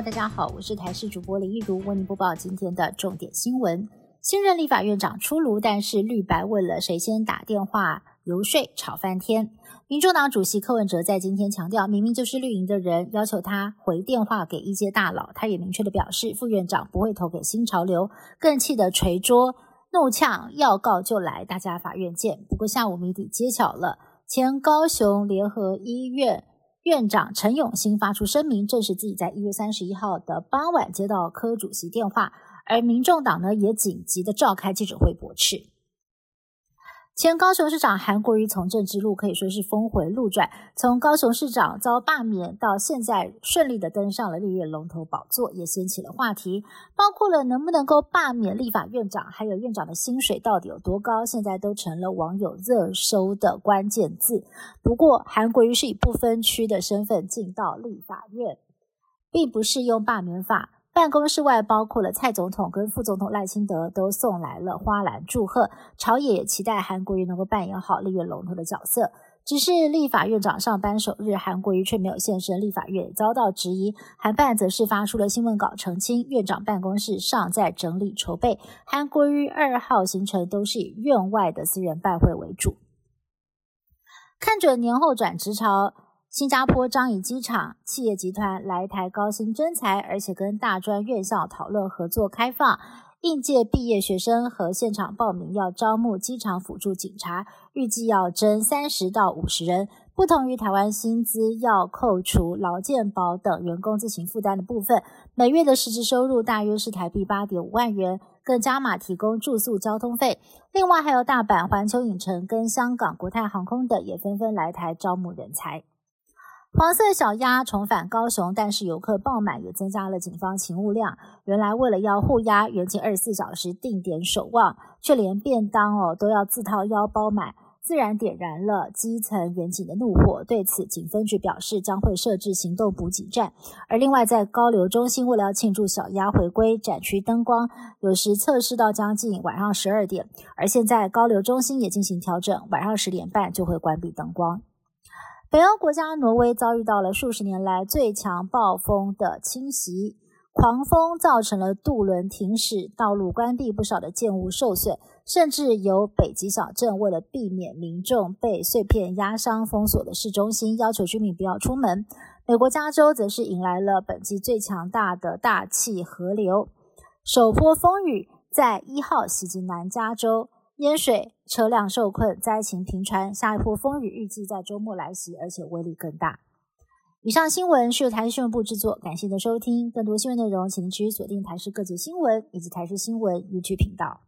大家好，我是台视主播林一如，为您播报今天的重点新闻。新任立法院长出炉，但是绿白为了谁先打电话游说吵翻天。民众党主席柯文哲在今天强调，明明就是绿营的人要求他回电话给一阶大佬，他也明确的表示，副院长不会投给新潮流，更气得捶桌怒呛，要告就来，大家法院见。不过下午谜底揭晓了，前高雄联合医院院长陈永新发出声明，证实自己在一月三十一号的傍晚接到科主席电话，而民众党呢也紧急的召开记者会驳斥。前高雄市长韩国瑜从政之路可以说是峰回路转，从高雄市长遭罢免到现在顺利的登上了立院龙头宝座，也掀起了话题，包括了能不能够罢免立法院长，还有院长的薪水到底有多高，现在都成了网友热搜的关键字。不过，韩国瑜是以不分区的身份进到立法院，并不是用罢免法。办公室外包括了蔡总统跟副总统赖清德都送来了花篮祝贺，朝野也期待韩国瑜能够扮演好立院龙头的角色。只是立法院长上班首日，韩国瑜却没有现身立法院，遭到质疑。韩办则是发出了新闻稿澄清，院长办公室尚在整理筹备，韩国瑜二号行程都是以院外的私人拜会为主。看准年后转职潮。新加坡樟宜机场企业集团来台高薪征才，而且跟大专院校讨论合作开放应届毕业学生和现场报名，要招募机场辅助警察，预计要征三十到五十人。不同于台湾薪资要扣除劳健保等员工自行负担的部分，每月的实质收入大约是台币八点五万元，更加码提供住宿交通费。另外还有大阪环球影城跟香港国泰航空等也纷纷来台招募人才。黄色小鸭重返高雄，但是游客爆满，也增加了警方勤务量。原来为了要护鸭，远警二十四小时定点守望，却连便当哦都要自掏腰包买，自然点燃了基层远警的怒火。对此，警分局表示将会设置行动补给站。而另外，在高流中心，为了要庆祝小鸭回归，展区灯光有时测试到将近晚上十二点，而现在高流中心也进行调整，晚上十点半就会关闭灯光。北欧国家挪威遭遇到了数十年来最强暴风的侵袭，狂风造成了渡轮停驶、道路关闭，不少的建物受损，甚至有北极小镇为了避免民众被碎片压伤，封锁的市中心，要求居民不要出门。美国加州则是迎来了本季最强大的大气河流，首波风雨在一号袭击南加州。淹水、车辆受困、灾情频传，下一波风雨预计在周末来袭，而且威力更大。以上新闻是由台新闻部制作，感谢您的收听。更多新闻内容，请您持续锁定台视各界新闻以及台视新闻 YouTube 频道。